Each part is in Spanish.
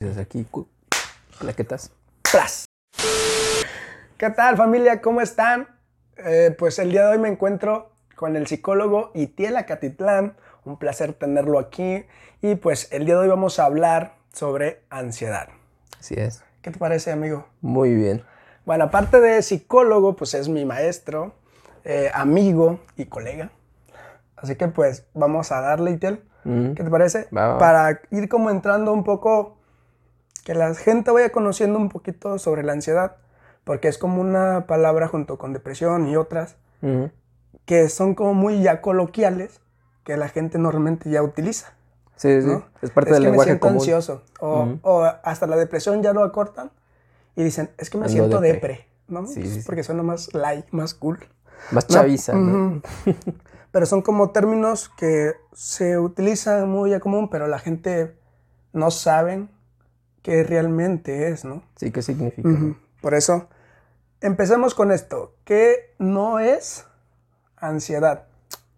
Desde aquí, plaquetas. ¡Pras! ¿Qué tal familia? ¿Cómo están? Eh, pues el día de hoy me encuentro con el psicólogo Itiel Acatitlán. Un placer tenerlo aquí. Y pues el día de hoy vamos a hablar sobre ansiedad. Así es. ¿Qué te parece, amigo? Muy bien. Bueno, aparte de psicólogo, pues es mi maestro, eh, amigo y colega. Así que pues vamos a darle, Itiel. Mm. ¿Qué te parece? Para ir como entrando un poco, que la gente vaya conociendo un poquito sobre la ansiedad, porque es como una palabra junto con depresión y otras, Ujú. que son como muy ya coloquiales, que la gente normalmente ya utiliza. Sí, sí. ¿no? Es parte es del que me lenguaje siento común. ansioso. O, Ujú. o hasta la depresión ya lo acortan y dicen, es que me Ando siento depre. depre. ¿no? Sí, Pues sí. Porque suena más light, más cool. Más No, chaviza, ¿no? ujú. pero son como términos que se utilizan muy a común, pero la gente no saben qué realmente es, ¿no? Sí, ¿qué significa? Por eso, empecemos con esto. ¿Qué no es ansiedad?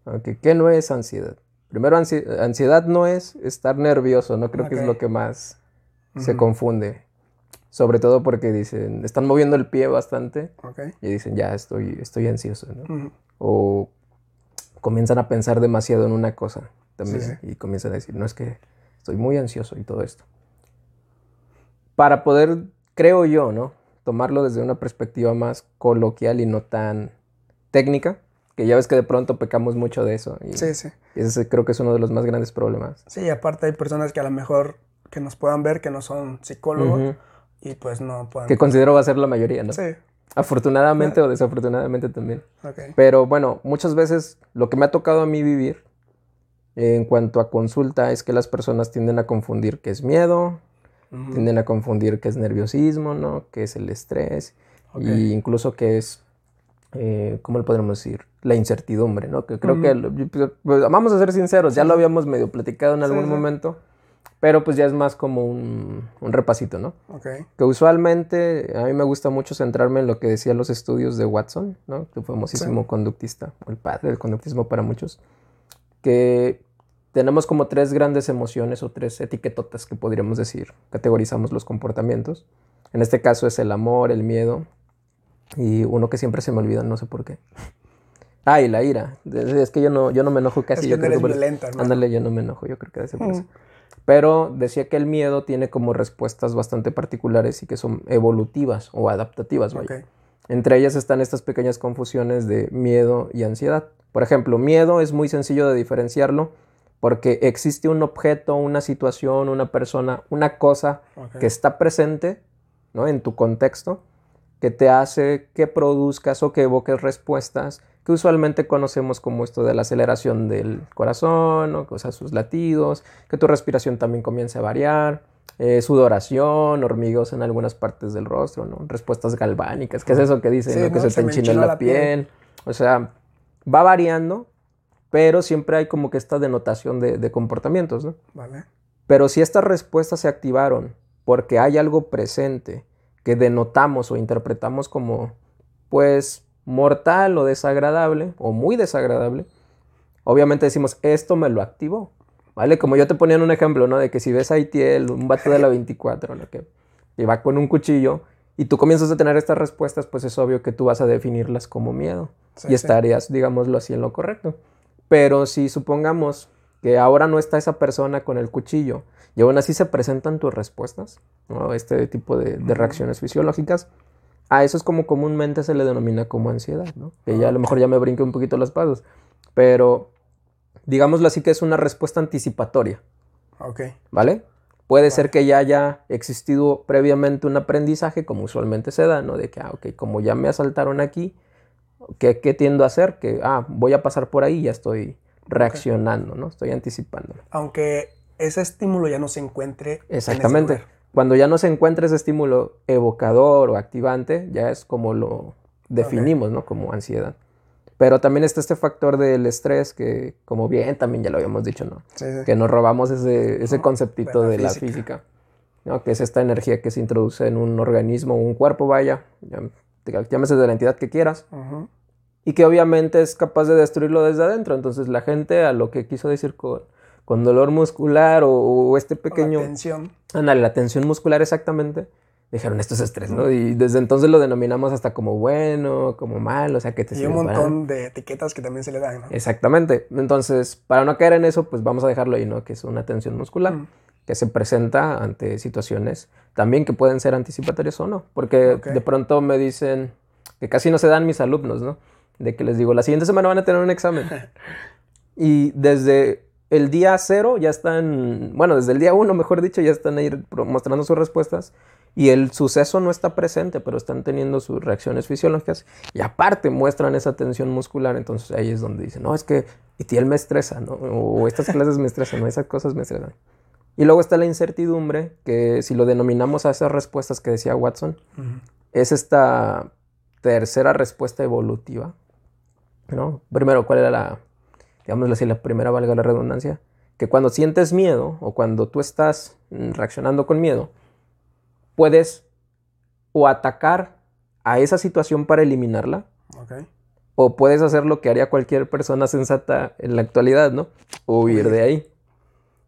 Ok, ¿Qué no es ansiedad? Primero, ansi- ansiedad no es estar nervioso, no creo que es lo que más se confunde. Sobre todo porque dicen, están moviendo el pie bastante ¿Ok? y dicen, ya estoy, estoy ansioso, ¿no? O comienzan a pensar demasiado en una cosa también Sí, y comienzan a decir, no es que estoy muy ansioso y todo esto. Para poder, creo yo, ¿no? Tomarlo desde una perspectiva más coloquial y no tan técnica, que ya ves que de pronto pecamos mucho de eso. Y Sí, sí. ese creo que es uno de los más grandes problemas. Sí, aparte hay personas que a lo mejor que nos puedan ver que no son psicólogos y pues no puedan... Que considero va a ser la mayoría, ¿no? Sí, Afortunadamente o desafortunadamente también. Pero bueno, muchas veces lo que me ha tocado a mí vivir en cuanto a consulta es que las personas tienden a confundir qué es miedo, Ujú. tienden a confundir qué es nerviosismo, ¿no? Qué es el estrés, Ok. y incluso qué es, eh, ¿cómo le podemos decir? La incertidumbre, ¿no? Que creo Ujú. que, lo- pues, pues, vamos a ser sinceros, ya lo habíamos medio platicado en Sí, algún sí. momento, pero pues ya es más como un, un repasito, ¿no? Que usualmente a mí me gusta mucho centrarme en lo que decían los estudios de Watson, ¿no? Que famosísimo conductista, o el padre del conductismo para muchos, que tenemos como tres grandes emociones o tres etiquetotas que podríamos decir, categorizamos los comportamientos. En este caso es el amor, el miedo y uno que siempre se me olvida, no sé por qué. Ah, y la ira. Es que yo no, yo no me enojo casi. Es que yo no creo eres por violento. Ándale, yo no me enojo, yo creo que ser por eso. Mm. Pero decía que el miedo tiene como respuestas bastante particulares y que son evolutivas o adaptativas, vaya. Entre ellas están estas pequeñas confusiones de miedo y ansiedad. Por ejemplo, miedo es muy sencillo de diferenciarlo porque existe un objeto, una situación, una persona, una cosa que está presente ¿no? en tu contexto que te hace que produzcas o que evoques respuestas que usualmente conocemos como esto de la aceleración del corazón, ¿no? o sea, sus latidos, que tu respiración también comience a variar, eh, sudoración, hormigueos en algunas partes del rostro, ¿no? respuestas galvánicas, que es eso que dicen, Sí, ¿no? que se Se te enchina la piel. piel, o sea, va variando, pero siempre hay como que esta denotación de, de comportamientos, ¿no? Vale. Pero si estas respuestas se activaron porque hay algo presente que denotamos o interpretamos como, pues, mortal o desagradable, o muy desagradable, obviamente decimos, esto me lo activó, ¿vale? Como yo te ponía en un ejemplo, ¿no? De que si ves a Itiel, un vato de la 24, ¿no? Que, que va con un cuchillo y tú comienzas a tener estas respuestas, pues es obvio que tú vas a definirlas como miedo Sí, y sí. estarías, digámoslo así, en lo correcto. Pero si supongamos que ahora no está esa persona con el cuchillo y aún así se presentan tus respuestas, ¿no? este tipo de, de reacciones fisiológicas, a eso es como comúnmente se le denomina como ansiedad, ¿no? Que ya a lo mejor ya me brinqué un poquito los pasos, pero digámoslo así que es una respuesta anticipatoria. Ok. ¿vale? Puede ser que ya haya existido previamente un aprendizaje, como usualmente se da, ¿no? De que, ah, ok, como ya me asaltaron aquí, ¿qué, qué tiendo a hacer? Que, ah, voy a pasar por ahí y ya estoy reaccionando, ¿no? Estoy anticipando. Aunque ese estímulo ya no se encuentre. en ese Exactamente. lugar. Cuando ya no se encuentra ese estímulo evocador o activante, ya es como lo definimos, ¿no? Como ansiedad. Pero también está este factor del estrés que, como bien también ya lo habíamos dicho, ¿no? Sí, sí. que nos robamos ese, ese conceptito de de la física. física, ¿no? que es esta energía que se introduce en un organismo, un cuerpo, vaya, llámese de la entidad que quieras, y que obviamente es capaz de destruirlo desde adentro. Entonces la gente a lo que quiso decir con, con dolor muscular o, este pequeño... La tensión. Ándale, la tensión muscular exactamente. Dijeron, esto es estrés, ¿no? Y desde entonces lo denominamos hasta como bueno, como mal, o sea, que te Y un montón de etiquetas que también se le dan, ¿no? Exactamente. Entonces, para no caer en eso, pues vamos a dejarlo ahí, ¿no? Que es una tensión muscular que se presenta ante situaciones también que pueden ser anticipatorias o no. Porque de pronto me dicen que casi no se dan mis alumnos, ¿no? De que les digo, la siguiente semana van a tener un examen. y desde el día cero ya están, bueno, desde el día uno, mejor dicho, ya están ahí mostrando sus respuestas y el suceso no está presente, pero están teniendo sus reacciones fisiológicas y aparte muestran esa tensión muscular, entonces ahí es donde dicen, no, es que él me estresa, ¿no? O estas clases me estresan, ¿no? Esas cosas me estresan. Y luego está la incertidumbre, que si lo denominamos a esas respuestas que decía Watson, es esta tercera respuesta evolutiva, ¿no? Primero, ¿cuál era la, digámoslo así, la primera, valga la redundancia? Que cuando sientes miedo o cuando tú estás reaccionando con miedo, puedes o atacar a esa situación para eliminarla. O puedes hacer lo que haría cualquier persona sensata en la actualidad, ¿no? O huir de ahí.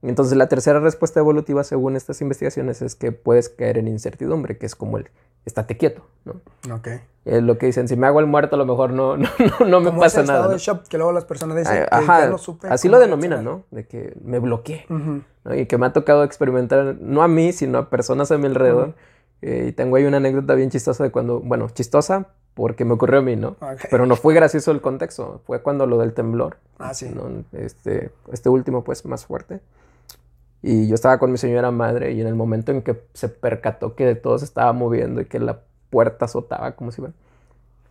Entonces la tercera respuesta evolutiva según estas investigaciones es que puedes caer en incertidumbre, que es como el estate quieto, ¿no? Ok. Es lo que dicen, si me hago el muerto a lo mejor no, no, no, me pasa ese nada. de shock que luego las personas dicen, Ajá, así lo denominan, ¿no? De que me bloqueé. Y que me ha tocado experimentar, no a mí, sino a personas a mi alrededor. Eh, y tengo ahí una anécdota bien chistosa de cuando, bueno, chistosa porque me ocurrió a mí, ¿no? Pero no fue gracioso el contexto, fue cuando lo del temblor. Ah, sí. Este, este último, pues, más fuerte. Y yo estaba con mi señora madre y en el momento en que se percató que todo se estaba moviendo y que la puerta azotaba como si fuera,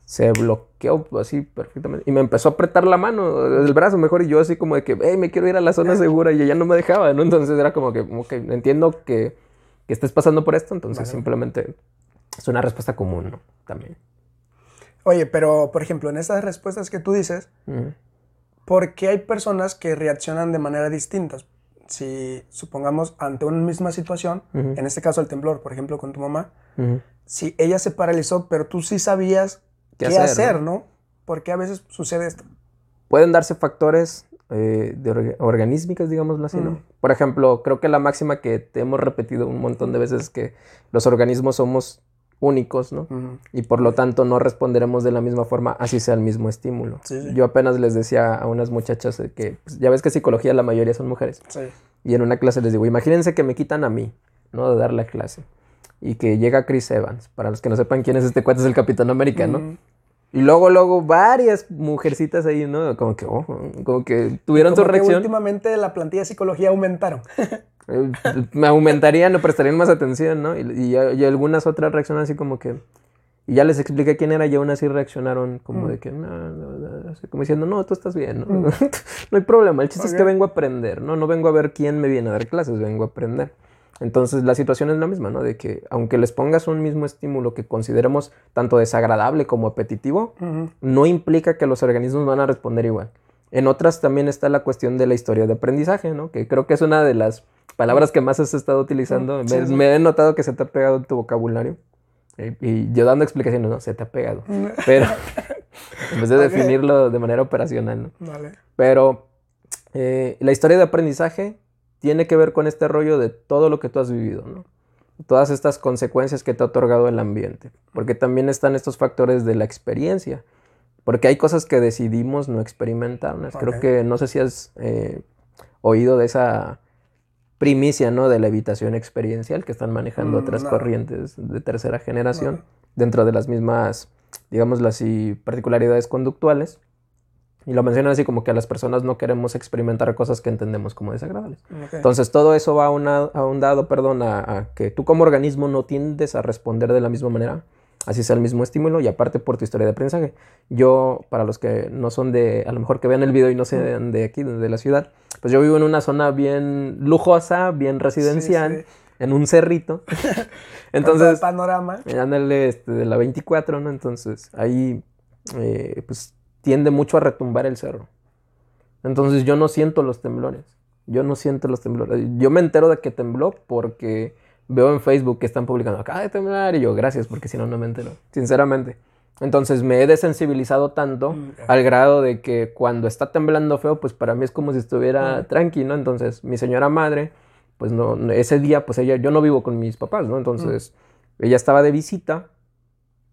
se bloqueó así perfectamente. Y me empezó a apretar la mano, el brazo mejor, y yo así como de que, hey, me quiero ir a la zona segura y ella no me dejaba, ¿no? Entonces era como que, ok, entiendo que, que estés pasando por esto, entonces simplemente es una respuesta común, ¿no? También. Oye, pero por ejemplo, en esas respuestas que tú dices, ¿por qué hay personas que reaccionan de manera distintas? Si supongamos ante una misma situación, en este caso el temblor, por ejemplo, con tu mamá, si ella se paralizó, pero tú sí sabías qué, hacer, ¿no? Porque a veces sucede esto. Pueden darse factores eh, de organísmicas, digámoslo así, ¿no? Por ejemplo, creo que la máxima que te hemos repetido un montón de veces es que los organismos somos únicos, ¿no? Y por lo tanto no responderemos de la misma forma, así sea el mismo estímulo. Yo apenas les decía a unas muchachas que, pues, ya ves que psicología la mayoría son mujeres. Y en una clase les digo, imagínense que me quitan a mí, ¿no? De dar la clase. Y que llega Chris Evans. Para los que no sepan quién es este cuate, es el Capitán América, ¿no? Y luego, luego, varias mujercitas ahí, ¿no? Como que, oh, como que tuvieron su reacción. últimamente la plantilla de psicología aumentaron. Eh, me aumentarían, no prestarían más atención, ¿no? Y, algunas otras reaccionan así como que... Y ya les expliqué quién era y aún así reaccionaron como mm. de que, no, no, como diciendo, no, tú estás bien, ¿no? Mm. no hay problema, el chiste es que vengo a aprender, ¿no? No vengo a ver quién me viene a dar clases, vengo a aprender. Entonces la situación es la misma, ¿no? De que aunque les pongas un mismo estímulo que consideremos tanto desagradable como apetitivo, no implica que los organismos van a responder igual. En otras también está la cuestión de la historia de aprendizaje, ¿no? Que creo que es una de las palabras que más has estado utilizando. me, he notado que se te ha pegado en tu vocabulario. Eh, y, yo dando explicaciones, no, se te ha pegado. Pero en vez de definirlo de manera operacional, ¿no? Vale. Pero eh, la historia de aprendizaje tiene que ver con este rollo de todo lo que tú has vivido, ¿no? Todas estas consecuencias que te ha otorgado el ambiente. Porque también están estos factores de la experiencia. Porque hay cosas que decidimos no experimentar. Creo que no sé si has eh, oído de esa primicia, ¿no? De la evitación experiencial que están manejando mm, otras corrientes de tercera generación dentro de las mismas, digamos así, particularidades conductuales. Y lo mencionan así como que a las personas no queremos experimentar cosas que entendemos como desagradables. Entonces todo eso va a, un dado, perdón, a, que tú como organismo no tiendes a responder de la misma manera, así sea el mismo estímulo y aparte por tu historia de aprendizaje. Yo, para los que no son de, a lo mejor que vean el video y no sean de aquí, de la ciudad, pues yo vivo en una zona bien lujosa, bien residencial, en un cerrito. Entonces, el panorama. Ándale este, de la 24, ¿no? Entonces, ahí eh, pues tiende mucho a retumbar el cerro. Entonces, yo no siento los temblores. Yo no siento los temblores. Yo me entero de que tembló porque veo en Facebook que están publicando acá de temblar y yo, gracias, porque si no, no me entero. Sinceramente. Entonces me he desensibilizado tanto Mm, al grado de que cuando está temblando feo, pues para mí es como si estuviera Mm. tranqui, ¿no? Entonces mi señora madre, pues no, ese día, pues ella, yo no vivo con mis papás, ¿no? Entonces ella estaba de visita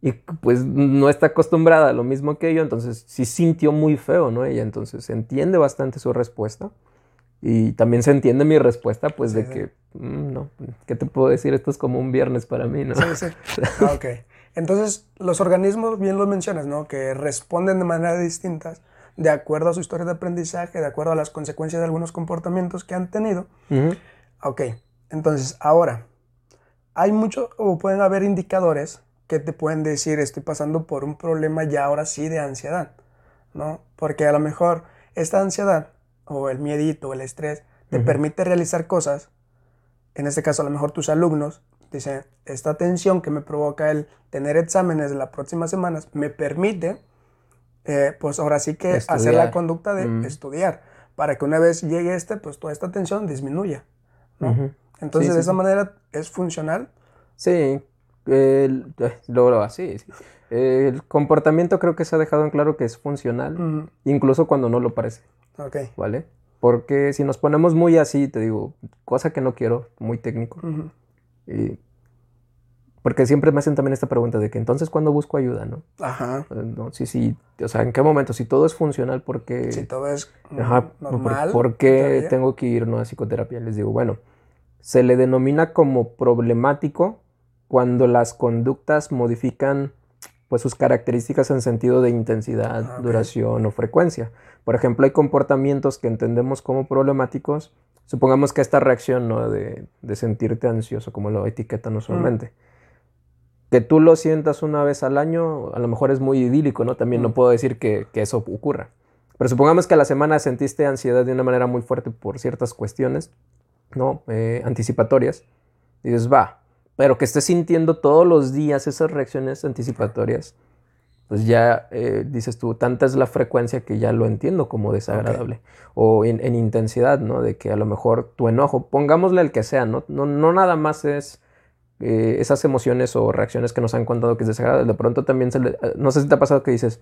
y pues no está acostumbrada a lo mismo que yo, entonces sí sintió muy feo, ¿no? Ella entonces entiende bastante su respuesta y también se entiende mi respuesta, pues de Sí, que, mm, no, ¿qué te puedo decir? Esto es como un viernes para mí, ¿no? Sí, sí. Ah, ok. Entonces, los organismos, bien lo mencionas, ¿no? Que responden de manera distintas de acuerdo a su historia de aprendizaje, de acuerdo a las consecuencias de algunos comportamientos que han tenido. Ujú. Ok. Entonces, ahora, hay mucho, o pueden haber indicadores que te pueden decir, estoy pasando por un problema ya ahora sí de ansiedad, ¿no? Porque a lo mejor esta ansiedad, o el miedito, o el estrés, te permite realizar cosas en este caso a lo mejor tus alumnos dicen, esta tensión que me provoca el tener exámenes de las próximas semanas me permite, eh, pues ahora sí que hacer la conducta de estudiar, para que una vez llegue este, pues toda esta tensión disminuya. Entonces Sí, sí, de esa sí. manera es funcional. Sí, el, eh, luego, sí, sí. El comportamiento creo que se ha dejado en claro que es funcional, incluso cuando no lo parece, ok. ¿vale? Porque si nos ponemos muy así, te digo, cosa que no quiero, muy técnico, y- porque siempre me hacen también esta pregunta de que entonces cuando busco ayuda, ¿no? Ajá. Eh, No, sí, sí, o sea, ¿en qué momento? Si todo es funcional, ¿por qué? Si todo es mm, Ajá, ¿por- normal. ¿por, qué tengo que ir ¿no? a psicoterapia? Les digo, bueno, se le denomina como problemático cuando las conductas modifican pues sus características en sentido de intensidad, Ah, duración o frecuencia. Por ejemplo, hay comportamientos que entendemos como problemáticos. Supongamos que esta reacción ¿no? de, de sentirte ansioso, como lo etiquetan usualmente, que tú lo sientas una vez al año, a lo mejor es muy idílico, ¿no? También no Mm. puedo decir que, que eso ocurra. Pero supongamos que a la semana sentiste ansiedad de una manera muy fuerte por ciertas cuestiones, ¿no? Eh, anticipatorias. Y dices, va, pero que estés sintiendo todos los días esas reacciones anticipatorias, pues ya eh, dices tú, tanta es la frecuencia que ya lo entiendo como desagradable. O en, en intensidad, ¿no? De que a lo mejor tu enojo, pongámosle el que sea, ¿no? No, no nada más es eh, esas emociones o reacciones que nos han contado que es desagradable. De pronto también se le, no sé si te ha pasado que dices,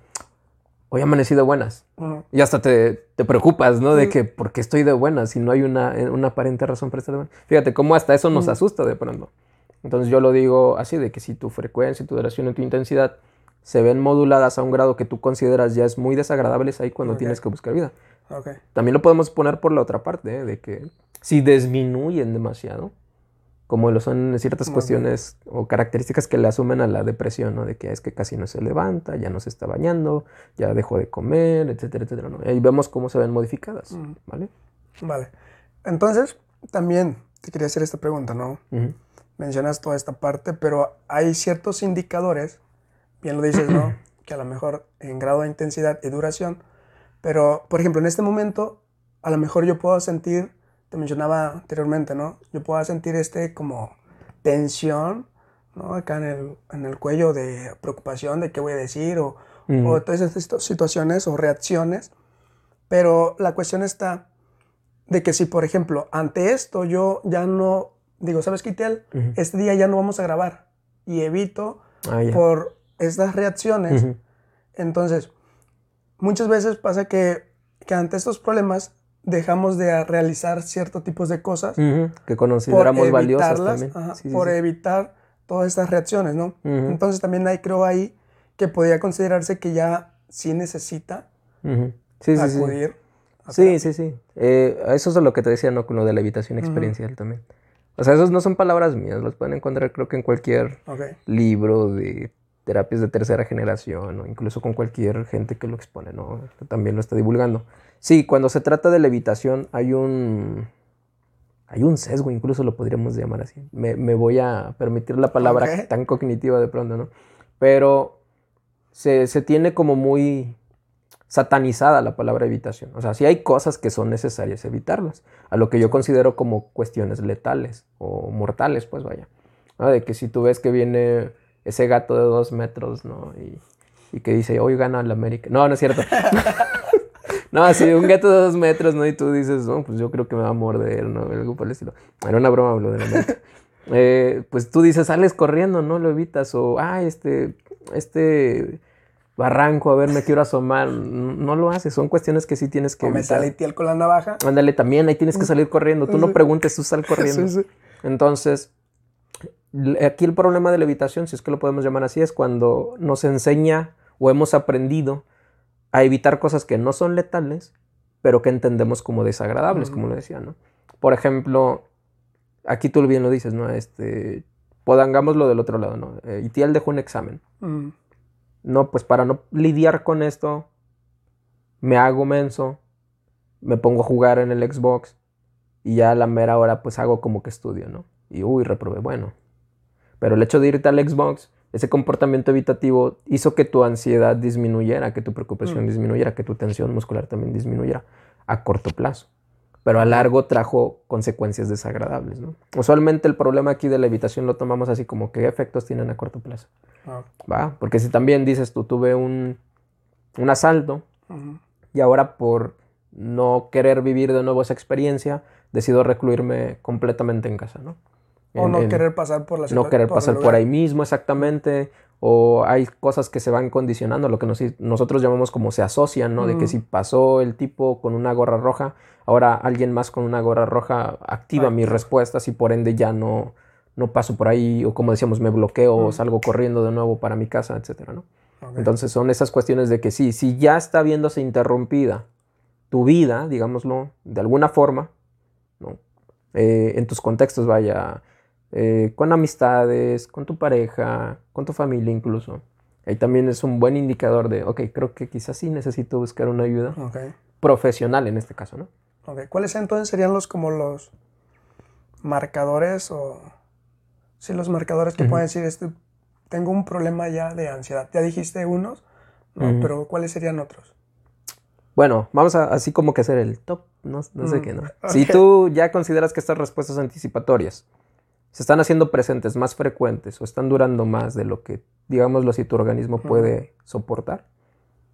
hoy amanecí de buenas. Ujú. Y hasta te, te preocupas, ¿no? De Sí. que, ¿por qué estoy de buenas? Si no hay una, eh, una aparente razón para estar de buenas. Fíjate cómo hasta eso nos Mm. asusta de pronto. Entonces yo lo digo así, de que si tu frecuencia, tu duración y tu intensidad se ven moduladas a un grado que tú consideras ya es muy desagradable, es ahí cuando tienes que buscar vida. Ok. También lo podemos poner por la otra parte, ¿eh? de que si disminuyen demasiado, como lo son ciertas cuestiones o características que le asumen a la depresión, ¿no? De que es que casi no se levanta, ya no se está bañando, ya dejó de comer, etcétera, etcétera. ¿no? Y ahí vemos cómo se ven modificadas, Mm. ¿vale? Vale. Entonces, también te quería hacer esta pregunta, ¿no? Ujú. Mencionas toda esta parte, pero hay ciertos indicadores, bien lo dices, ¿no? Que a lo mejor en grado de intensidad y duración, pero por ejemplo, en este momento, a lo mejor yo puedo sentir, te mencionaba anteriormente, ¿no? Yo puedo sentir este como tensión, ¿no? Acá en el, en el cuello de preocupación de qué voy a decir o, Ujú. o todas estas situaciones o reacciones, pero la cuestión está de que si, por ejemplo, ante esto yo ya no digo, ¿sabes qué? Ujú. Este día ya no vamos a grabar y evito Ah, por estas reacciones. Entonces, muchas veces pasa que, que ante estos problemas dejamos de realizar ciertos tipos de cosas. Que consideramos valiosas también. ajá, Sí, sí, por sí. evitar todas estas reacciones, ¿no? Entonces también hay, creo ahí, que podría considerarse que ya sí necesita Ujú. Sí, sí, sí. acudir. Sí, sí, sí. Eh, eso es lo que te decía, ¿no? Con lo de la evitación experiencial también. O sea, esos no son palabras mías, los pueden encontrar creo que en cualquier libro de terapias de tercera generación o incluso con cualquier gente que lo expone, ¿no? También lo está divulgando. Sí, cuando se trata de la evitación hay un... Hay un sesgo, incluso lo podríamos llamar así. Me, me voy a permitir la palabra tan cognitiva de pronto, ¿no? Pero se, se tiene como muy satanizada la palabra evitación. O sea, sí hay cosas que son necesarias evitarlas, a lo que yo considero como cuestiones letales o mortales, pues vaya. ¿no? De que si tú ves que viene ese gato de dos metros, ¿no? Y, y que dice, hoy gana el América. No, no es cierto. no, sí, un gato de dos metros, ¿no? Y tú dices, no, pues yo creo que me va a morder, ¿no? Algo por el estilo. Era una broma, lo de la América. Eh, pues tú dices, sales corriendo, ¿no? Lo evitas. O, ah, este, este barranco, a ver, me quiero asomar. No lo haces, son cuestiones que sí tienes que O me sale Itiel con la navaja. Ándale, también ahí tienes que salir corriendo. Tú no preguntes, tú sal corriendo. Sí, sí. Entonces, aquí el problema de la evitación, si es que lo podemos llamar así, es cuando nos enseña o hemos aprendido a evitar cosas que no son letales, pero que entendemos como desagradables, como lo decía, ¿no? Por ejemplo, aquí tú bien lo dices, ¿no? Este, podangámoslo del otro lado, ¿no? Eh, Itiel dejó un examen. Mm, No, pues para no lidiar con esto, me hago menso, me pongo a jugar en el Xbox y ya a la mera hora pues hago como que estudio, ¿no? Y uy, reprobé, bueno. Pero el hecho de irte al Xbox, ese comportamiento evitativo hizo que tu ansiedad disminuyera, que tu preocupación Mm. disminuyera, que tu tensión muscular también disminuyera a corto plazo. Pero a largo trajo consecuencias desagradables, ¿no? Usualmente el problema aquí de la evitación lo tomamos así como qué efectos tienen a corto plazo. ah, ¿va? Porque si también dices tú, tuve un, un asalto y ahora por no querer vivir de nuevo esa experiencia, decido recluirme completamente en casa, ¿no? O En- no en- querer pasar por la no querer pasar por ahí mismo exactamente, o hay cosas que se van condicionando, lo que nos- nosotros llamamos como se asocian, ¿no? De que si pasó el tipo con una gorra roja, ahora alguien más con una gorra roja activa mis Activa. respuestas y por ende ya no, no paso por ahí, o como decíamos, me bloqueo o salgo corriendo de nuevo para mi casa, etcétera, ¿no? Entonces son esas cuestiones de que sí, si ya está viéndose interrumpida tu vida, digámoslo, de alguna forma, ¿no? Eh, en tus contextos, vaya, eh, con amistades, con tu pareja, con tu familia incluso. Ahí también es un buen indicador de, ok, creo que quizás sí necesito buscar una ayuda Ok, profesional en este caso, ¿no? ok. ¿Cuáles entonces serían los como los marcadores o sí los marcadores que Ujú. pueden decir este tengo un problema ya de ansiedad? Ya dijiste unos, ¿no? Pero ¿cuáles serían otros? Bueno, vamos a así como que hacer el top, no, no sé qué, ¿no? Si ok. tú ya consideras que estas respuestas anticipatorias se están haciendo presentes, más frecuentes o están durando más de lo que, digámoslo así, tu organismo puede soportar,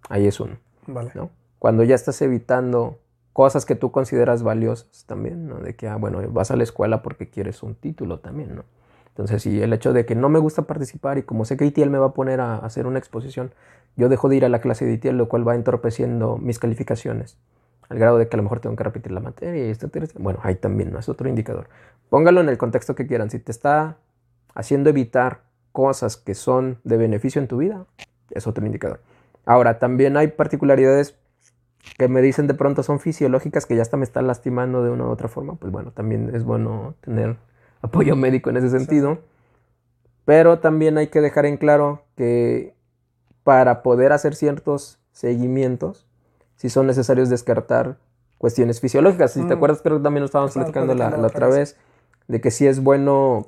ahí es uno, Vale. ¿no? Cuando ya estás evitando cosas que tú consideras valiosas también, ¿no? De que, ah, bueno, vas a la escuela porque quieres un título también, ¿no? Entonces, sí, el hecho de que no me gusta participar y como sé que ITL me va a poner a hacer una exposición, yo dejo de ir a la clase de ITL, lo cual va entorpeciendo mis calificaciones, al grado de que a lo mejor tengo que repetir la materia y esto, bueno, ahí también, ¿no? Es otro indicador. Póngalo en el contexto que quieran. Si te está haciendo evitar cosas que son de beneficio en tu vida, es otro indicador. Ahora, también hay particularidades que me dicen de pronto son fisiológicas que ya hasta me están lastimando de una u otra forma, pues bueno, también es bueno tener apoyo médico en ese sentido. Pero también hay que dejar en claro que para poder hacer ciertos seguimientos, si son necesarios descartar cuestiones fisiológicas. Si te Mm. acuerdas, creo que también lo estábamos Estábamos platicando la, la otra vez, de que sí es bueno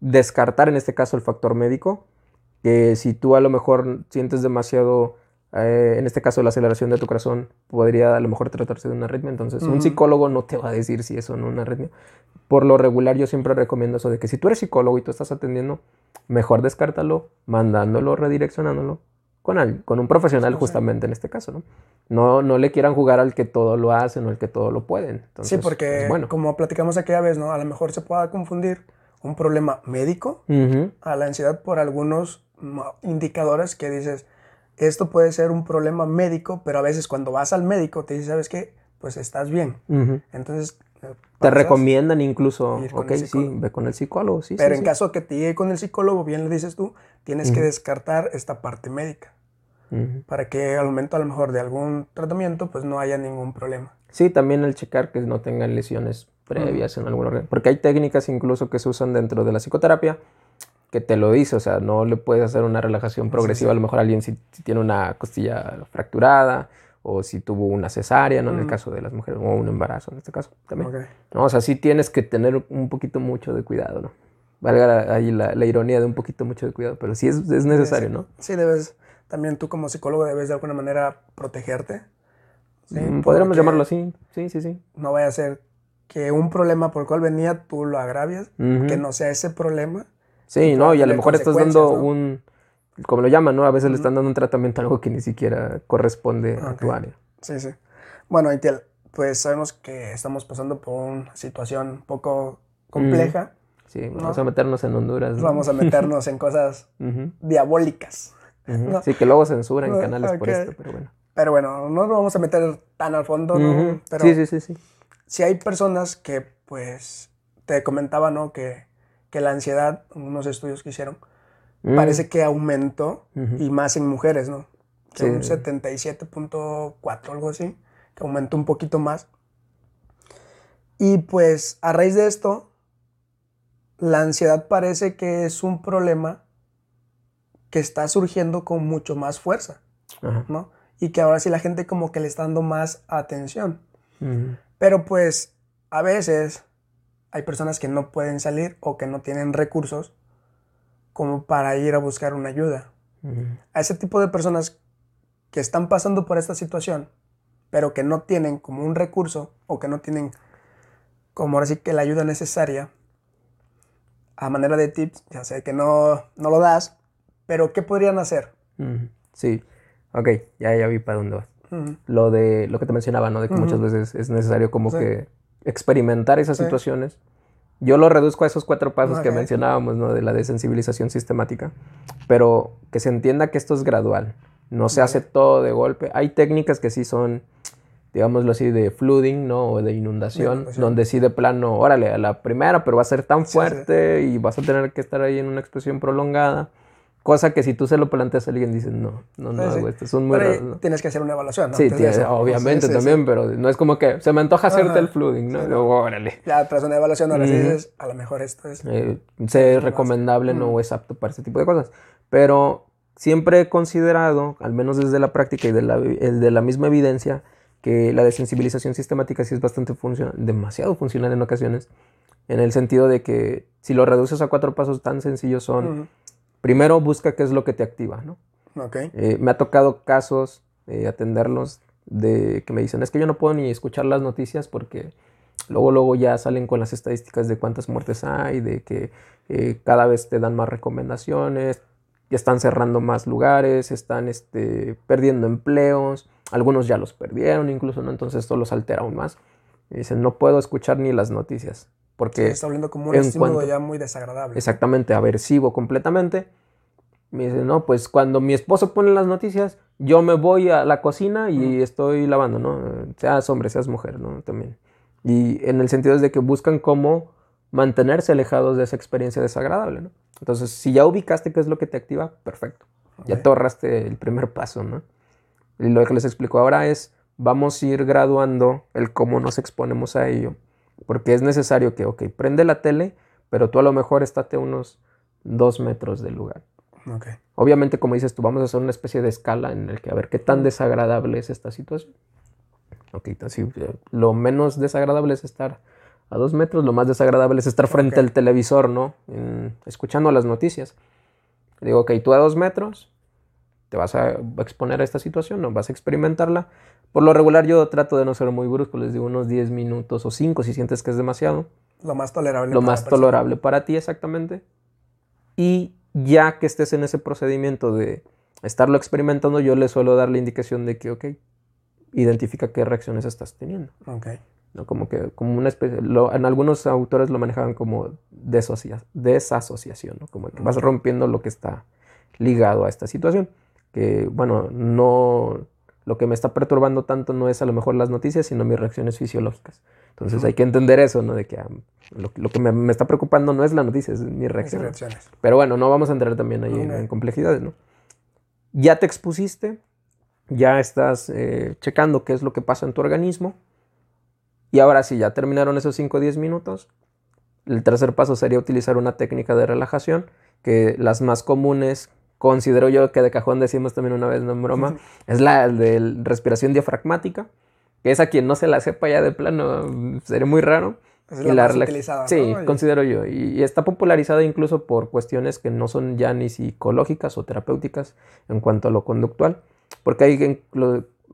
descartar en este caso el factor médico, que si tú a lo mejor sientes demasiado, eh, en este caso la aceleración de tu corazón, podría a lo mejor tratarse de una arritmia, entonces un psicólogo no te va a decir si es o no una arritmia. Por lo regular yo siempre recomiendo eso de que si tú eres psicólogo y tú estás atendiendo, mejor descártalo mandándolo, redireccionándolo con, al- con un profesional justamente en este caso, ¿no? No, no le quieran jugar al que todo lo hacen o al que todo lo pueden. Entonces, sí, porque pues, bueno. como platicamos aquella vez, ¿no? A lo mejor se pueda confundir un problema médico a la ansiedad por algunos mm, indicadores que dices, esto puede ser un problema médico, pero a veces cuando vas al médico te dice, ¿sabes qué? Pues estás bien. Entonces... Te recomiendan incluso, ok, sí, ve con el psicólogo, sí. Pero sí, en sí. caso que te llegue con el psicólogo, bien le dices tú, tienes que Ujú. descartar esta parte médica Ujú. para que al momento a lo mejor de algún tratamiento pues no haya ningún problema. Sí, también el checar que no tengan lesiones previas en algún órgano. Porque hay técnicas incluso que se usan dentro de la psicoterapia que te lo dice, o sea, no le puedes hacer una relajación progresiva. sí. A lo mejor alguien si, si tiene una costilla fracturada o si tuvo una cesárea, ¿no? En el Mm. caso de las mujeres, o un embarazo en este caso también. No, o sea, sí tienes que tener un poquito mucho de cuidado, ¿no? Valga ahí la, la ironía de un poquito mucho de cuidado, pero sí es, es necesario, ¿no? Sí, debes, también tú como psicólogo debes de alguna manera protegerte. ¿sí? Mm, Podríamos llamarlo así, sí, sí, sí. No vaya a ser que un problema por el cual venía tú lo agravias, que no sea ese problema. Sí, no, y a lo mejor estás dando un, como lo llaman, ¿no? A veces le están dando un tratamiento a algo que ni siquiera corresponde a tu área. Sí, sí. Bueno, Intiel, pues sabemos que estamos pasando por una situación un poco compleja. Sí, vamos a meternos en Honduras. ¿no? Vamos a meternos en cosas diabólicas. Sí, que luego censuran canales por esto, pero bueno. Pero bueno, no nos vamos a meter tan al fondo, ¿no? Pero Sí, sí, sí, sí. si hay personas que, pues, te comentaba, ¿no? Que, que la ansiedad, unos estudios que hicieron, Mm. parece que aumentó y más en mujeres, ¿no? Que Sí. un 77.4, algo así, que aumentó un poquito más. Y pues a raíz de esto, la ansiedad parece que es un problema que está surgiendo con mucho más fuerza, Ajá. ¿no? Y que ahora sí la gente como que le está dando más atención. Pero pues a veces hay personas que no pueden salir o que no tienen recursos como para ir a buscar una ayuda. A ese tipo de personas que están pasando por esta situación, pero que no tienen como un recurso o que no tienen como ahora sí que la ayuda necesaria, a manera de tips, ya sé que no, no lo das, pero ¿qué podrían hacer? Sí. Ok, ya, ya vi para dónde vas. Lo de lo que te mencionaba, ¿no? De que muchas veces es necesario como Sí. que experimentar esas Sí. situaciones. Yo lo reduzco a esos cuatro pasos que mencionábamos, ¿no? De la desensibilización sistemática. Pero que se entienda que esto es gradual. No se hace todo de golpe. Hay técnicas que sí son, digámoslo así, de flooding, ¿no? O de inundación, inundación. donde sí de plano, órale, a la primera, pero va a ser tan Sí, sí. fuerte y vas a tener que estar ahí en una expresión prolongada. Cosa que si tú se lo planteas a alguien, dices, no, no, no Sí, sí. Son muy Pero raros, ¿no? tienes que hacer una evaluación, ¿no? Sí, Antes de tiene- eso. obviamente Sí, sí, sí. también, pero no es como que se me antoja hacerte Ajá. el flooding, ¿no? Sí, Luego, órale. Ya tras una evaluación ahora sí Ujú. dices, a lo mejor esto es... Eh, sé más. recomendable, no es apto para ese tipo de cosas. Pero siempre he considerado, al menos desde la práctica y de la, el de la misma evidencia, que la desensibilización sistemática sí es bastante funcional, demasiado funcional en ocasiones, en el sentido de que si lo reduces a cuatro pasos tan sencillos son, primero busca qué es lo que te activa, ¿no? Ok. Eh, me ha tocado casos, eh, atenderlos, de que me dicen, es que yo no puedo ni escuchar las noticias porque luego, luego ya salen con las estadísticas de cuántas muertes hay, de que eh, cada vez te dan más recomendaciones, ya están cerrando más lugares, están este, perdiendo empleos, algunos ya los perdieron incluso, ¿no? Entonces esto los altera aún más. Y dicen, no puedo escuchar ni las noticias porque... está volviendo como un estímulo cuanto- ya muy desagradable. exactamente aversivo completamente. Me dice, no, pues cuando mi esposo pone las noticias, yo me voy a la cocina y estoy lavando, ¿no? Seas hombre, seas mujer, ¿no? También. Y en el sentido es de que buscan cómo mantenerse alejados de esa experiencia desagradable, ¿no? Entonces, si ya ubicaste qué es lo que te activa, perfecto. Ya Ok. te ahorraste el primer paso, ¿no? Y lo que les explico ahora es, vamos a ir graduando el cómo nos exponemos a ello. Porque es necesario que, ok, prende la tele, pero tú a lo mejor estate unos dos metros del lugar. Ok. Obviamente, como dices tú, vamos a hacer una especie de escala en el que a ver qué tan desagradable es esta situación. Ok, entonces, sí, eh, lo menos desagradable es estar a dos metros, lo más desagradable es estar frente al televisor, ¿no? En- escuchando las noticias. Digo, ok, tú a dos metros te vas a exponer a esta situación, ¿no? Vas a experimentarla. Por lo regular yo trato de no ser muy brusco, les digo unos 10 minutos o 5 si sientes que es demasiado Lo más tolerable. lo para más tolerable para ti exactamente. Y ya que estés en ese procedimiento de estarlo experimentando, yo le suelo dar la indicación de que, ok, identifica qué reacciones estás teniendo. Ok. ¿no? Como que, como una especie, lo- en algunos autores lo manejaban como desasociación, ¿no? Como que vas rompiendo lo que está ligado a esta situación. Que, bueno, no, lo que me está perturbando tanto no es a lo mejor las noticias, sino mis reacciones fisiológicas. Entonces Ujú. hay que entender eso, ¿no? De que ah, lo, lo que me, me está preocupando no es la noticia, es mi reacción. reacciones. Pero bueno, no vamos a entrar también ahí en, Ok. en complejidades, ¿no? Ya te expusiste, ya estás eh, checando qué es lo que pasa en tu organismo. Y ahora sí, ya terminaron esos 5 o 10 minutos. El tercer paso sería utilizar una técnica de relajación, que las más comunes, considero yo que de cajón decimos también una vez, no en broma, es la de respiración diafragmática, que es a quien no se la sepa ya de plano, sería muy raro. Es Y la la más relax- utilizada. Sí, considero yo. Y, y está popularizada incluso por cuestiones que no son ya ni psicológicas o terapéuticas en cuanto a lo conductual. Porque hay,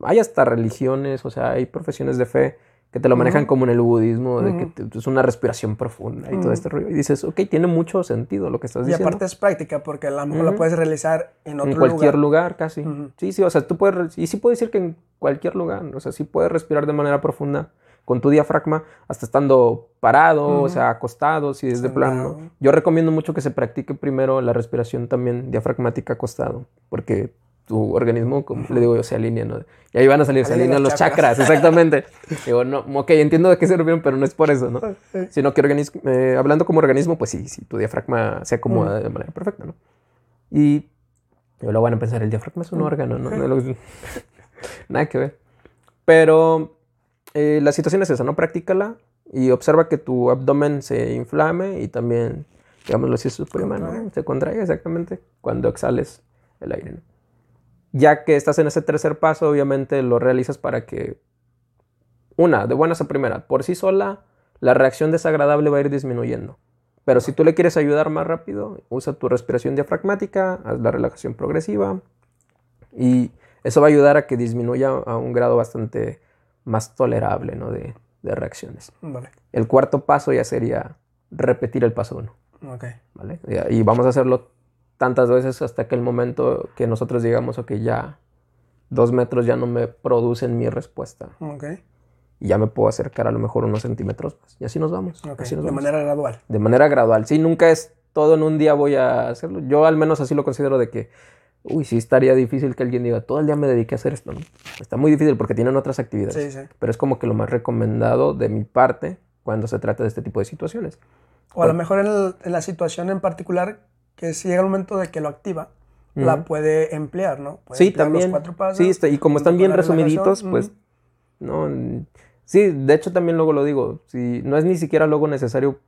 hay hasta religiones, o sea, hay profesiones de fe que te lo manejan como en el budismo, de que te- es una respiración profunda y todo este rollo. Y dices, ok, tiene mucho sentido lo que estás Y diciendo. aparte es práctica porque a lo mejor la puedes realizar en otro en cualquier lugar. lugar, casi. Sí, sí, o sea, tú puedes, y sí puedo decir que en cualquier lugar, o sea, sí puedes respirar de manera profunda con tu diafragma hasta estando parado, o sea, acostado, si es de plano. Yo recomiendo mucho que se practique primero la respiración también diafragmática acostado, porque tu organismo, como le digo yo, se alinea, ¿no? Y ahí van a salir, se Alinean los los chakras, exactamente. digo, no, ok, entiendo de qué se refieren, pero no es por eso, ¿no? Sino que organismo, eh, hablando como organismo, pues sí, sí, tu diafragma se acomoda de manera perfecta, ¿no? Y yo lo van a pensar, el diafragma es un órgano, ¿no? No lo- Nada que ver. Pero eh, la situación es esa, ¿no? Practícala y observa que tu abdomen se inflame y también, digámoslo así, suprima, ¿no? Se contrae exactamente cuando exhales el aire, ¿no? Ya que estás en ese tercer paso, obviamente lo realizas para que, una, de buenas a primera, por sí sola, la reacción desagradable va a ir disminuyendo. Pero si tú le quieres ayudar más rápido, usa tu respiración diafragmática, haz la relajación progresiva y eso va a ayudar a que disminuya a un grado bastante más tolerable ¿no? de, de reacciones. Vale. El cuarto paso ya sería repetir el paso uno. Ok. ¿vale? Y y vamos a hacerlo tantas veces hasta que el momento que nosotros digamos, ok, ya dos metros ya no me producen mi respuesta. Ok. Y ya me puedo acercar a lo mejor unos centímetros más. Y así nos vamos. Ok. así nos De vamos. manera gradual. De manera gradual. Sí, nunca es todo en un día voy a hacerlo. Yo al menos así lo considero de que, uy, sí estaría difícil que alguien diga, todo el día me dediqué a hacer esto. ¿no? Está muy difícil porque tienen otras actividades. Sí, sí. Pero es como que lo más recomendado de mi parte cuando se trata de este tipo de situaciones. O a lo mejor en, el- en la situación en particular, que si llega el momento de que lo activa, la puede emplear, ¿no? Puede Sí, emplear también. Los cuatro pasos, sí, está- y como están bien resumiditos, pues, no. Sí, de hecho también luego lo digo. Si no es ni siquiera luego necesario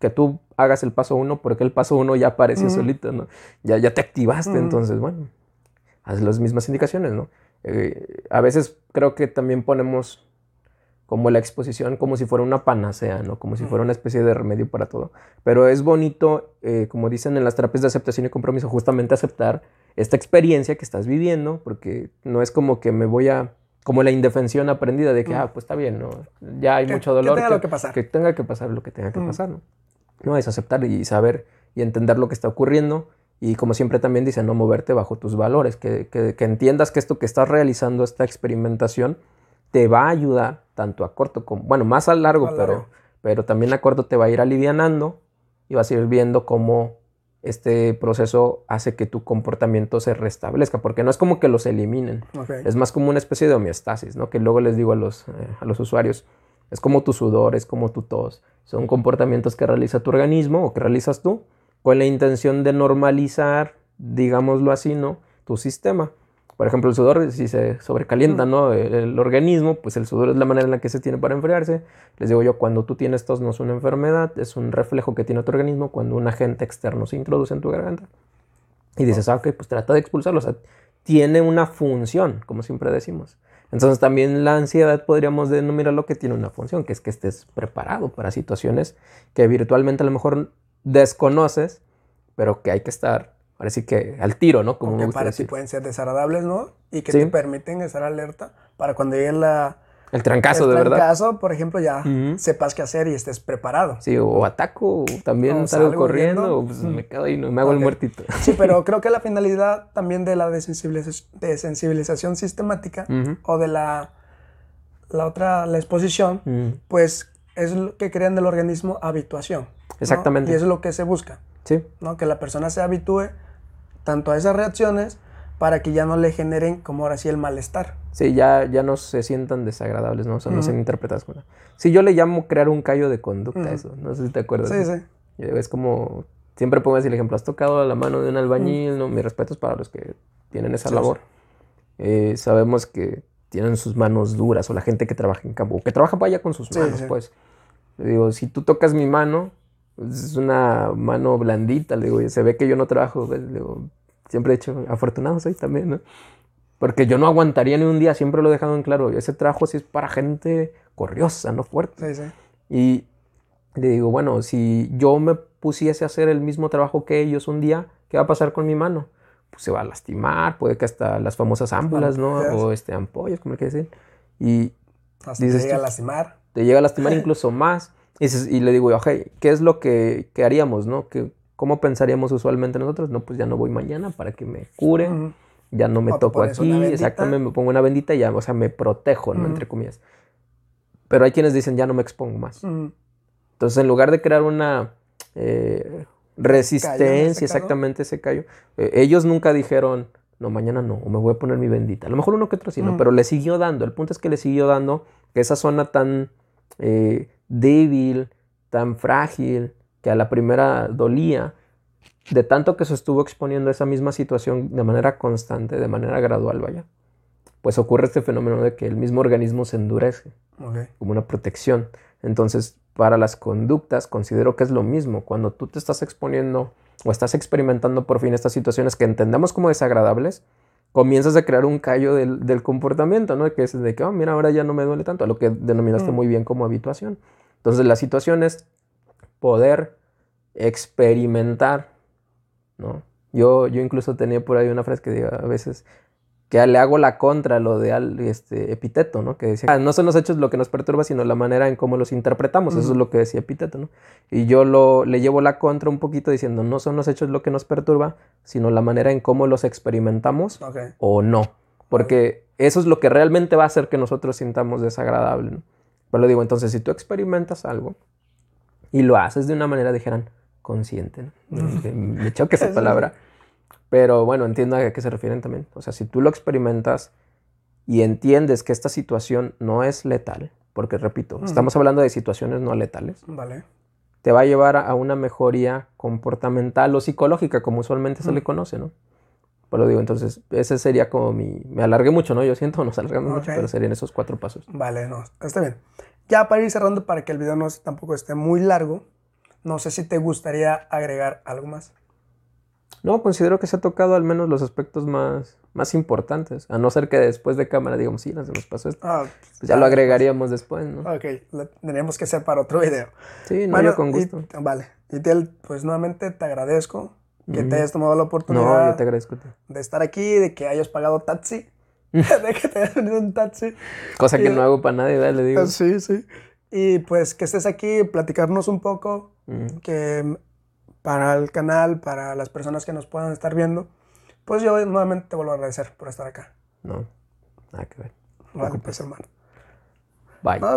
que tú hagas el paso uno, porque el paso uno ya apareció solito, ¿no? Ya, ya te activaste, entonces, bueno, haz las mismas indicaciones, ¿no? Eh, a veces creo que también ponemos como la exposición como si fuera una panacea, ¿no? Como si fuera una especie de remedio para todo. Pero es bonito, eh, como dicen en las terapias de aceptación y compromiso, justamente aceptar esta experiencia que estás viviendo, porque no es como que me voy a, como la indefensión aprendida de que, Mm. ah, pues está bien, ¿no? Ya hay Que- mucho que dolor. tenga lo que pasar. Que tenga que pasar lo que tenga que Mm. pasar, ¿no? No, es aceptar y saber y entender lo que está ocurriendo. Y como siempre también dicen, no moverte bajo tus valores, que, que- que entiendas que esto que estás realizando, esta experimentación, te va a ayudar tanto a corto como, bueno, más a largo, A pero, largo. pero también a corto te va a ir alivianando y vas a ir viendo cómo este proceso hace que tu comportamiento se restablezca, porque no es como que los eliminen, es más como una especie de homeostasis, ¿no? Que luego les digo a los, eh, a los usuarios, es como tu sudor, es como tu tos, son comportamientos que realiza tu organismo o que realizas tú con la intención de normalizar, digámoslo así, ¿no? Tu sistema. Por ejemplo, el sudor, si se sobrecalienta, Mm. ¿no? El, el organismo, pues el sudor es la manera en la que se tiene para enfriarse. Les digo yo, cuando tú tienes tos no es una enfermedad, es un reflejo que tiene tu organismo cuando un agente externo se introduce en tu garganta. Y dices, ah, ok, pues trata de expulsarlo. O sea, tiene una función, como siempre decimos. Entonces también la ansiedad podríamos denominarlo que tiene una función, que es que estés preparado para situaciones que virtualmente a lo mejor desconoces, pero que hay que estar, ahora sí que al tiro, ¿no? Como que para ti pueden ser desagradables, ¿no? Y que Sí. te permiten estar alerta para cuando llegue la, El trancazo, el de verdad. trancazo, por ejemplo, ya sepas qué hacer y estés preparado. Sí, o ataco, o también O salgo salgo corriendo, o pues me quedo ahí, no me hago el muertito. Sí, pero creo que la finalidad también de la desensibiliz- desensibilización sistemática o de la, la otra, la exposición, pues es lo que crean del organismo habituación. ¿no? Exactamente. Y eso es lo que se busca, Sí, ¿no? Que la persona se habitúe tanto a esas reacciones para que ya no le generen como ahora sí el malestar. sí, ya, ya no se sientan desagradables, ¿no? O sea, no Ujú. sean interpretadas como... Sí, yo le llamo crear un callo de conducta a Ujú. eso, no sé si te acuerdas. Sí, sí. Es como, siempre pongo así el ejemplo, has tocado la mano de un albañil, ¿no? Mis respetos para los que tienen esa Sí, labor. Eh, sabemos que tienen sus manos duras, o la gente que trabaja en campo, o que trabaja para allá con sus Sí, manos, sí. pues. Le digo, si tú tocas mi mano, es una mano blandita, le digo, se ve que yo no trabajo, pues, le digo, siempre he dicho, afortunado soy también, ¿no? Porque yo no aguantaría ni un día, siempre lo he dejado en claro, ese trabajo sí es para gente corriosa, no fuerte. Sí, sí. Y le digo, bueno, si yo me pusiese a hacer el mismo trabajo que ellos un día, ¿qué va a pasar con mi mano? Pues se va a lastimar, puede que hasta las famosas ámbulas, ¿no? O este, ampollas, como le quieres decir. Y Hasta Dices que llega a lastimar. te llega a lastimar incluso más. Y, dices- y le digo, ok, ¿qué es lo que, que haríamos, no? ¿Qué- ¿Cómo pensaríamos usualmente nosotros? No, pues ya no voy mañana para que me cure, ya no me O te toco pones aquí, exactamente, me pongo una bendita y ya, o sea, me protejo, ¿no? Ujú. Entre comillas. Pero hay quienes dicen, ya no me expongo más. Entonces, en lugar de crear una eh, resistencia, ese exactamente ese callo, eh, ellos nunca dijeron, no, mañana no, o me voy a poner mi bendita. A lo mejor uno que otro sí, ¿no? Pero le siguió dando. El punto es que le siguió dando que esa zona tan eh, débil, tan frágil, que a la primera dolía, de tanto que se estuvo exponiendo a esa misma situación de manera constante, de manera gradual, vaya, pues ocurre este fenómeno de que el mismo organismo se endurece como una protección. Entonces, para las conductas, considero que es lo mismo. Cuando tú te estás exponiendo o estás experimentando por fin estas situaciones que entendemos como desagradables, comienzas a crear un callo del, del comportamiento, ¿no? Que es de que, oh, mira, ahora ya no me duele tanto, a lo que denominaste Mm. muy bien como habituación. Entonces, la situación es poder experimentar, ¿no? Yo, yo incluso tenía por ahí una frase que diga a veces que le hago la contra lo de al- este epiteto, ¿no? Que decía, "Ah, no son los hechos lo que nos perturba, sino la manera en cómo los interpretamos. Eso es lo que decía epiteto, ¿no? Y yo lo, le llevo la contra un poquito diciendo, no son los hechos lo que nos perturba, sino la manera en cómo los experimentamos o no. Porque eso es lo que realmente va a hacer que nosotros sintamos desagradable. ¿no? Pero lo digo, entonces, si tú experimentas algo y lo haces de una manera, dijeran, consciente, ¿no? Me- choca esa palabra. Pero bueno, entiendo a qué se refieren también. O sea, si tú lo experimentas y entiendes que esta situación no es letal, porque repito, estamos hablando de situaciones no letales, Vale. te va a llevar a una mejoría comportamental o psicológica, como usualmente se le conoce, ¿no? Pero lo digo, entonces, ese sería como mi... Me alargué mucho, ¿no? Yo siento, nos alargamos mucho, Ok. pero serían esos cuatro pasos. Vale, no, está bien. Ya para ir cerrando, para que el video no se- tampoco esté muy largo, no sé si te gustaría agregar algo más. No, considero que se ha tocado al menos los aspectos más, más importantes, a no ser que después de cámara digamos, sí, nos nos pasó esto. Ah, Pues ya lo agregaríamos después, ¿no? Ok, lo tendríamos que hacer para otro video. Sí, no, Bueno, yo con y- gusto. vale. Y Tel, pues nuevamente te agradezco que te hayas tomado la No, oportunidad yo te agradezco. de estar aquí, de que hayas pagado taxi, de que te hayas venido un taxi. Cosa que Y- no hago para nadie, ¿verdad? le digo. Sí, sí. Y pues que estés aquí, platicarnos un poco, Mm. que para el canal, para las personas que nos puedan estar viendo, pues yo nuevamente te vuelvo a agradecer por estar acá. No, nada que ver. Vale, pues hermano. Bye. No,